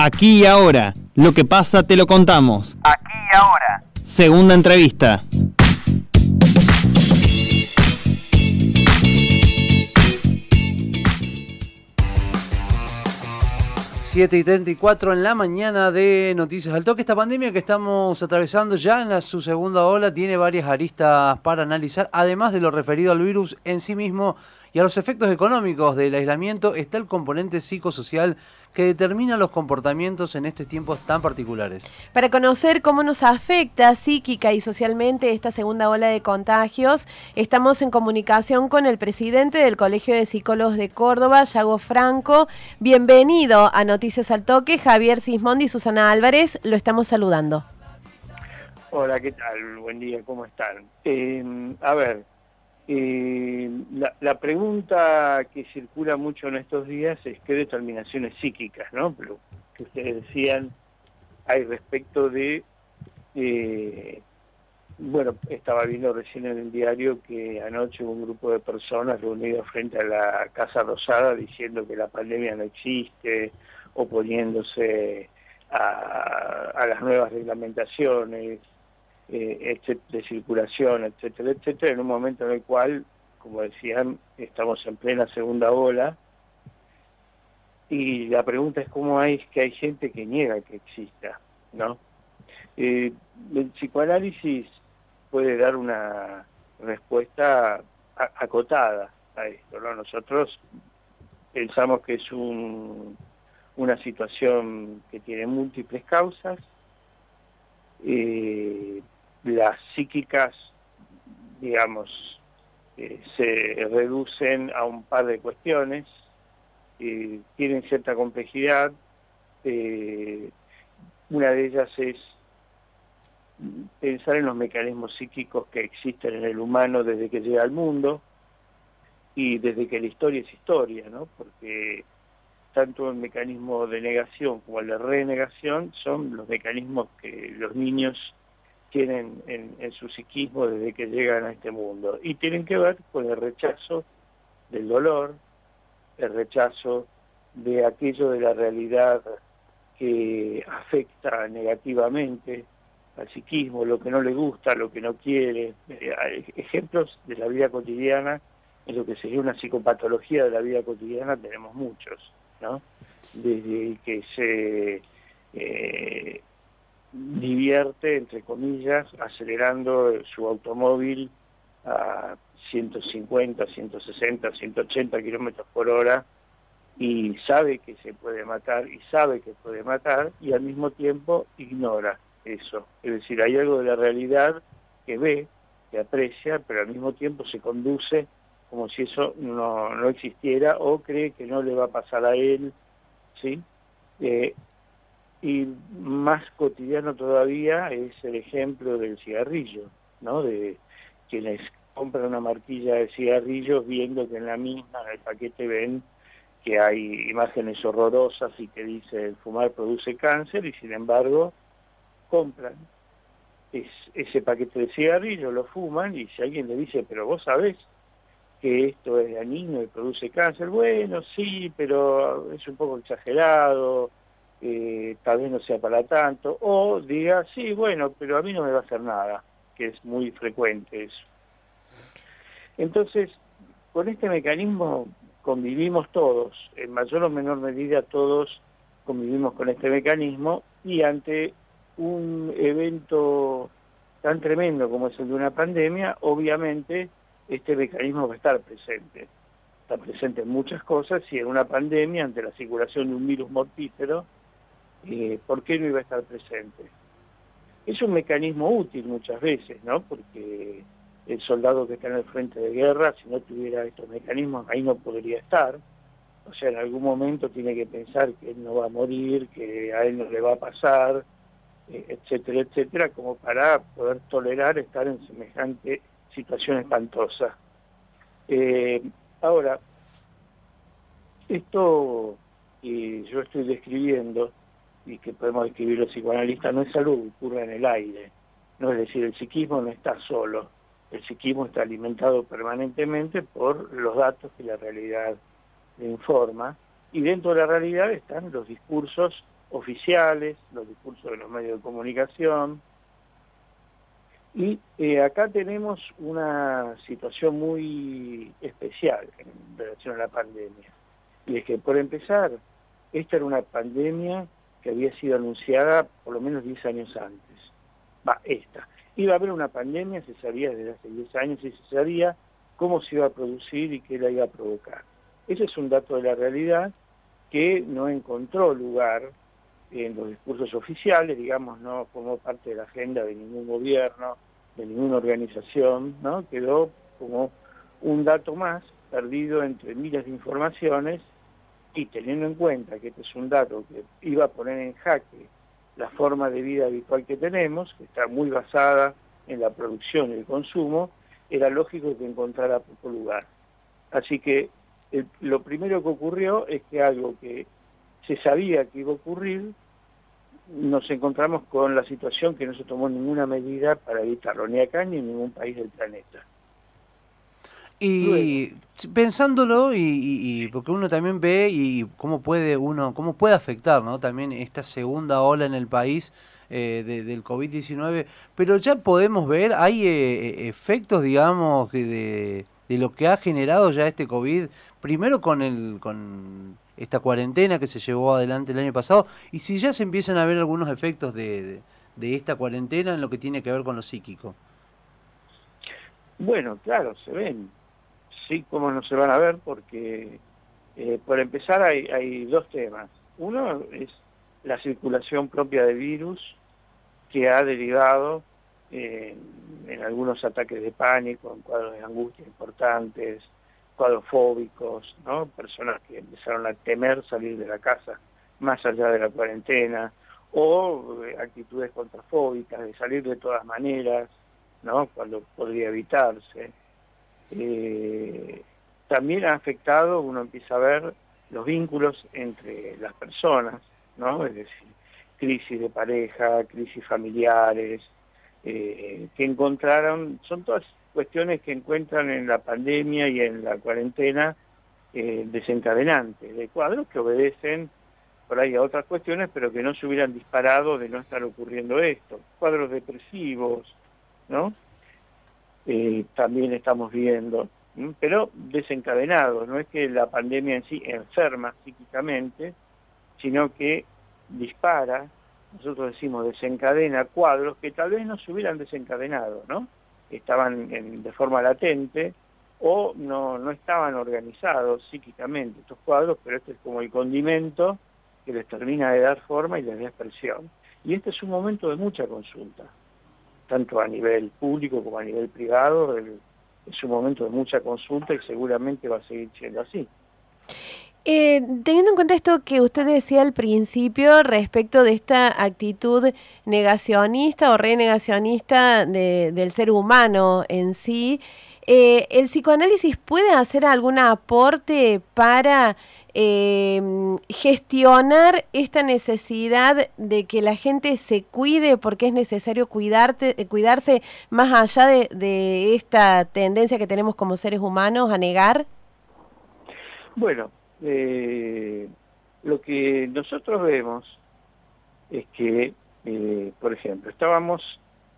Aquí y ahora. Lo que pasa te lo contamos. Aquí y ahora. Segunda entrevista. Siete y 34 en la mañana de Noticias al Toque. Esta pandemia que estamos atravesando ya en la, su segunda ola tiene varias aristas para analizar. Además de lo referido al virus en sí mismo y a los efectos económicos del aislamiento, está el componente psicosocial que determina los comportamientos en estos tiempos tan particulares. Para conocer cómo nos afecta psíquica y socialmente esta segunda ola de contagios, estamos en comunicación con el presidente del Colegio de Psicólogos de Córdoba, Yago Franco. Bienvenido a Noticias al Toque, Javier Sismondi y Susana Álvarez, lo estamos saludando. Hola, ¿qué tal? Buen día, ¿cómo están? Eh, a ver, eh, la, pregunta que circula mucho en estos días es qué determinaciones psíquicas, ¿no? Que ustedes decían hay respecto de, eh, bueno, estaba viendo recién en el diario que anoche un grupo de personas reunidos frente a la Casa Rosada diciendo que la pandemia no existe, oponiéndose a las nuevas reglamentaciones, eh, de circulación, etcétera, etcétera, en un momento en el cual, como decían, estamos en plena segunda ola. Y la pregunta es cómo hay que hay gente que niega que exista, ¿no? Eh, el psicoanálisis puede dar una respuesta acotada a esto, ¿no? Nosotros pensamos que es un, una situación que tiene múltiples causas, eh, las psíquicas, digamos, eh, se reducen a un par de cuestiones, eh, tienen cierta complejidad. Eh, una de ellas es pensar en los mecanismos psíquicos que existen en el humano desde que llega al mundo y desde que la historia es historia, ¿no? Porque tanto el mecanismo de negación como el de renegación son los mecanismos que los niños tienen en, su psiquismo desde que llegan a este mundo y tienen que ver con el rechazo del dolor, el rechazo de aquello de la realidad que afecta negativamente al psiquismo, lo que no le gusta, lo que no quiere, eh, ejemplos de la vida cotidiana, en lo que sería una psicopatología de la vida cotidiana tenemos muchos, ¿no? Desde que se entre comillas, acelerando su automóvil a 150, 160, 180 kilómetros por hora y sabe que se puede matar y sabe que puede matar y al mismo tiempo ignora eso. Es decir, hay algo de la realidad que ve, que aprecia, pero al mismo tiempo se conduce como si eso no, no existiera o cree que no le va a pasar a él, ¿sí? Eh, y más cotidiano todavía es el ejemplo del cigarrillo, ¿no? De quienes compran una marquilla de cigarrillos viendo que en la misma, en el paquete ven que hay imágenes horrorosas y que dice el fumar produce cáncer y sin embargo compran es, ese paquete de cigarrillos, lo fuman y si alguien le dice, pero vos sabés que esto es dañino y produce cáncer, bueno, sí, pero es un poco exagerado, eh, tal vez no sea para tanto, o diga, sí, bueno, pero a mí no me va a hacer nada, que es muy frecuente eso. Entonces, con este mecanismo convivimos todos, en mayor o menor medida todos convivimos con este mecanismo y ante un evento tan tremendo como es el de una pandemia, obviamente este mecanismo va a estar presente. Está presente en muchas cosas y en una pandemia, ante la circulación de un virus mortífero, eh, ¿por qué no iba a estar presente? Es un mecanismo útil muchas veces, ¿no? Porque el soldado que está en el frente de guerra, si no tuviera estos mecanismos, ahí no podría estar. O sea, en algún momento tiene que pensar que él no va a morir, que a él no le va a pasar, eh, etcétera, etcétera, como para poder tolerar estar en semejante situación espantosa. Eh, ahora, esto que yo estoy describiendo y que podemos describir los psicoanalistas, no es algo que ocurre en el aire. No es decir, el psiquismo no está solo. El psiquismo está alimentado permanentemente por los datos que la realidad le informa. Y dentro de la realidad están los discursos oficiales, los discursos de los medios de comunicación. Y eh, acá tenemos una situación muy especial en relación a la pandemia. Y es que, por empezar, esta era una pandemia había sido anunciada por lo menos 10 años antes. Va, esta. Iba a haber una pandemia, se sabía desde hace 10 años y se sabía cómo se iba a producir y qué la iba a provocar. Ese es un dato de la realidad que no encontró lugar en los discursos oficiales, digamos, no formó parte de la agenda de ningún gobierno, de ninguna organización, ¿no? Quedó como un dato más perdido entre miles de informaciones y teniendo en cuenta que este es un dato que iba a poner en jaque la forma de vida habitual que tenemos, que está muy basada en la producción y el consumo, era lógico que encontrara poco lugar. Así que lo primero que ocurrió es que algo que se sabía que iba a ocurrir, nos encontramos con la situación que no se tomó ninguna medida para evitarlo, ni acá ni en ningún país del planeta. Y pensándolo y, porque uno también ve y cómo puede uno cómo puede afectar, ¿no? También esta segunda ola en el país eh, del COVID-19, pero ya podemos ver hay eh, efectos, digamos, de, de lo que ha generado ya este COVID, primero con el con esta cuarentena que se llevó adelante el año pasado. Y si ya se empiezan a ver algunos efectos de, de esta cuarentena en lo que tiene que ver con lo psíquico. Bueno, claro, se ven sí como no se van a ver porque eh, por empezar hay, dos temas. Uno es la circulación propia de virus que ha derivado eh, en algunos ataques de pánico, en cuadros de angustia importantes, cuadros fóbicos, ¿no? personas que empezaron a temer salir de la casa más allá de la cuarentena, o eh, actitudes contrafóbicas de salir de todas maneras, ¿no? cuando podría evitarse. Eh, también ha afectado, uno empieza a ver los vínculos entre las personas, ¿no? Es decir, crisis de pareja, crisis familiares, eh, que encontraron, son todas cuestiones que encuentran en la pandemia y en la cuarentena eh, desencadenantes, de cuadros que obedecen por ahí a otras cuestiones, pero que no se hubieran disparado de no estar ocurriendo esto. Cuadros depresivos, ¿no? Eh, también estamos viendo, pero desencadenados, no es que la pandemia en sí enferma psíquicamente, sino que dispara, nosotros decimos desencadena cuadros que tal vez no se hubieran desencadenado, ¿no? Estaban de forma latente o no, no estaban organizados psíquicamente estos cuadros, pero este es como el condimento que les termina de dar forma y les da expresión. Y este es un momento de mucha consulta tanto a nivel público como a nivel privado, es un momento de mucha consulta y seguramente va a seguir siendo así. Eh, teniendo en cuenta esto que usted decía al principio respecto de esta actitud negacionista o renegacionista del ser humano en sí, eh, ¿el psicoanálisis puede hacer algún aporte para eh, gestionar esta necesidad de que la gente se cuide porque es necesario cuidarte, eh, cuidarse más allá de, esta tendencia que tenemos como seres humanos a negar? Bueno, eh, lo que nosotros vemos es que, eh, por ejemplo, estábamos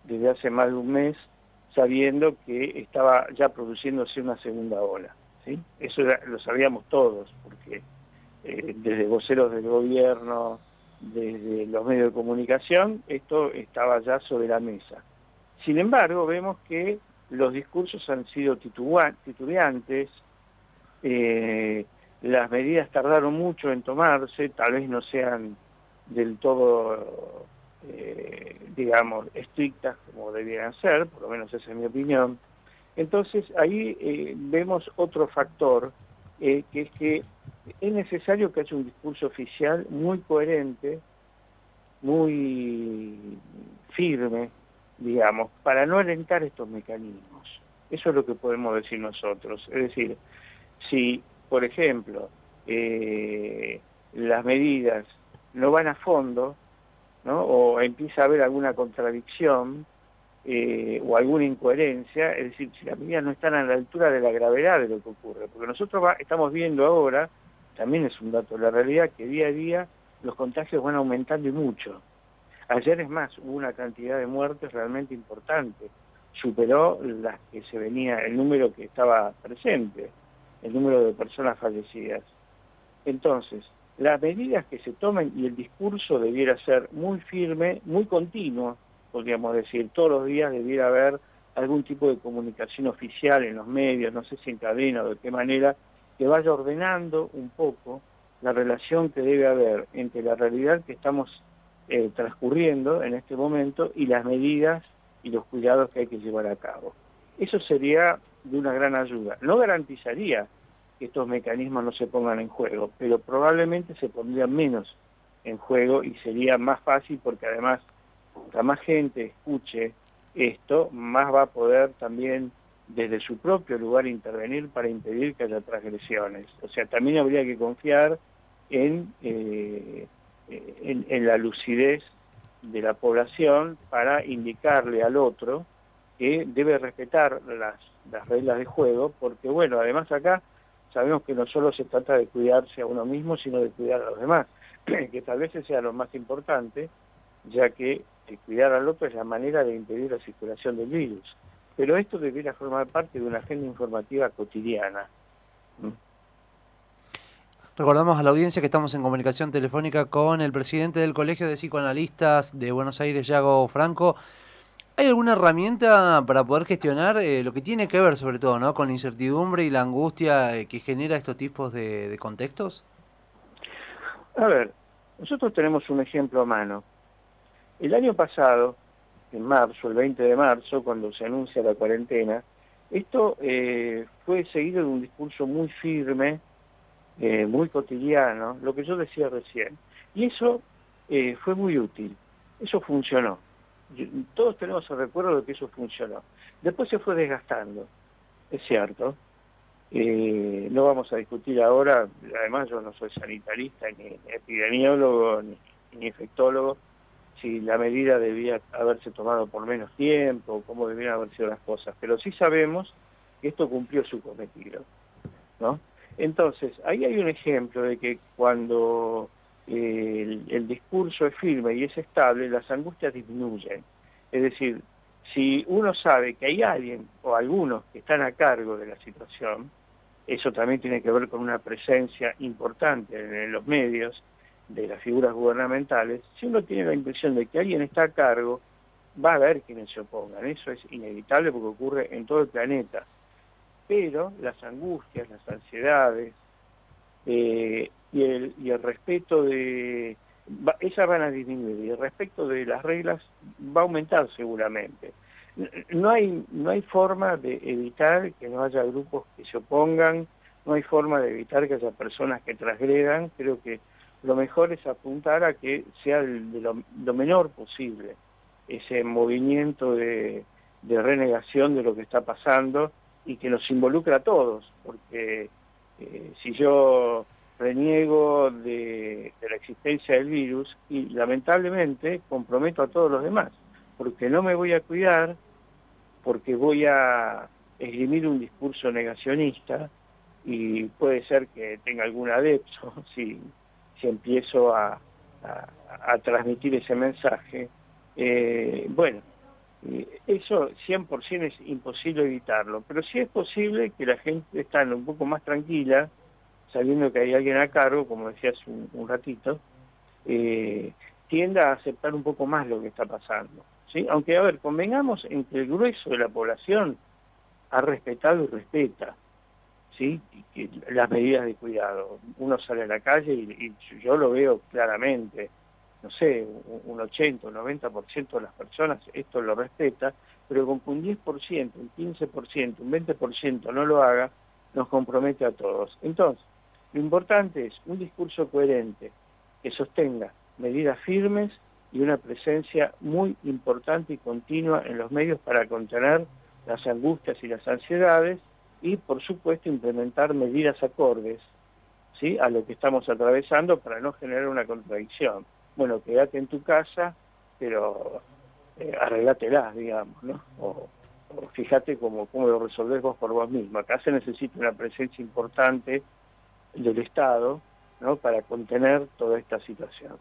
desde hace más de un mes sabiendo que estaba ya produciéndose una segunda ola. ¿sí? Eso lo sabíamos todos, porque eh, desde voceros del gobierno, desde los medios de comunicación, esto estaba ya sobre la mesa. Sin embargo, vemos que los discursos han sido titubeantes, eh, las medidas tardaron mucho en tomarse, tal vez no sean del todo, eh, digamos, estrictas como debieran ser, por lo menos esa es mi opinión. Entonces ahí vemos otro factor, que es que es necesario que haya un discurso oficial muy coherente, muy firme, digamos, para no alentar estos mecanismos. Eso es lo que podemos decir nosotros. Es decir, si, por ejemplo, eh, las medidas no van a fondo, ¿no? o empieza a haber alguna contradicción eh, o alguna incoherencia, es decir, si las medidas no están a la altura de la gravedad de lo que ocurre, porque nosotros estamos viendo ahora también es un dato de la realidad que día a día los contagios van aumentando y mucho. Ayer es más, hubo una cantidad de muertes realmente importante. Superó las que se venía, el número que estaba presente, el número de personas fallecidas. Entonces, las medidas que se tomen y el discurso debiera ser muy firme, muy continuo, podríamos decir, todos los días debiera haber algún tipo de comunicación oficial en los medios, no sé si en cadena o de qué manera, que vaya ordenando un poco la relación que debe haber entre la realidad que estamos eh, transcurriendo en este momento y las medidas y los cuidados que hay que llevar a cabo. Eso sería de una gran ayuda. No garantizaría que estos mecanismos no se pongan en juego, pero probablemente se pondrían menos en juego y sería más fácil porque además, cuanta más gente escuche esto, más va a poder también desde su propio lugar intervenir para impedir que haya transgresiones. O sea, también habría que confiar en, eh, en, en, la lucidez de la población para indicarle al otro que debe respetar las, las reglas de juego, porque bueno, además acá sabemos que no solo se trata de cuidarse a uno mismo, sino de cuidar a los demás, que tal vez sea lo más importante, ya que cuidar al otro es la manera de impedir la circulación del virus. Pero esto debería formar parte de una agenda informativa cotidiana. ¿Mm? Recordamos a la audiencia que estamos en comunicación telefónica con el presidente del Colegio de Psicoanalistas de Buenos Aires, Yago Franco. ¿Hay alguna herramienta para poder gestionar eh, lo que tiene que ver sobre todo ¿no? con la incertidumbre y la angustia eh, que genera estos tipos de, contextos? A ver, nosotros tenemos un ejemplo a mano. El año pasado, en marzo, el 20 de marzo, cuando se anuncia la cuarentena, esto eh, fue seguido de un discurso muy firme, eh, muy cotidiano, lo que yo decía recién. Y eso fue muy útil, eso funcionó todos tenemos el recuerdo de que eso funcionó. Después se fue desgastando, es cierto. Eh, no vamos a discutir ahora, además yo no soy sanitarista, ni epidemiólogo, ni, ni infectólogo, si la medida debía haberse tomado por menos tiempo, cómo debían haber sido las cosas, pero sí sabemos que esto cumplió su cometido, ¿no? Entonces, ahí hay un ejemplo de que cuando el, discurso es firme y es estable, las angustias disminuyen. Es decir, si uno sabe que hay alguien o algunos que están a cargo de la situación, eso también tiene que ver con una presencia importante en los medios de las figuras gubernamentales, si uno tiene la impresión de que alguien está a cargo, va a haber quienes se opongan. Eso es inevitable porque ocurre en todo el planeta. Pero las angustias, las ansiedades, eh, y el, y el respeto de... esas van a disminuir y el respeto de las reglas va a aumentar seguramente. No hay, no hay forma de evitar que no haya grupos que se opongan, no hay forma de evitar que haya personas que transgredan, creo que lo mejor es apuntar a que sea lo, menor posible ese movimiento de, de renegación de lo que está pasando y que nos involucra a todos, porque eh, si yo reniego de, la existencia del virus y lamentablemente comprometo a todos los demás, porque no me voy a cuidar, porque voy a esgrimir un discurso negacionista y puede ser que tenga algún adepto si, si empiezo a, a, transmitir ese mensaje. Eh, bueno, eso 100% es imposible evitarlo, pero sí es posible que la gente esté un poco más tranquila sabiendo que hay alguien a cargo, como decías un, un ratito, eh, tienda a aceptar un poco más lo que está pasando. ¿sí? Aunque, a ver, convengamos en que el grueso de la población ha respetado y respeta ¿sí? que las medidas de cuidado. Uno sale a la calle y, y yo lo veo claramente, no sé, un 80, un 90% de las personas esto lo respeta, pero con que un 10%, un 15%, un 20% no lo haga, nos compromete a todos. Entonces, lo importante es un discurso coherente que sostenga medidas firmes y una presencia muy importante y continua en los medios para contener las angustias y las ansiedades y, por supuesto, implementar medidas acordes ¿sí? a lo que estamos atravesando para no generar una contradicción. Bueno, quédate en tu casa, pero eh, arreglátelas, digamos, ¿no? O, o fíjate cómo, cómo lo resolvés vos por vos mismo. Acá se necesita una presencia importante del Estado ¿no? para contener toda esta situación.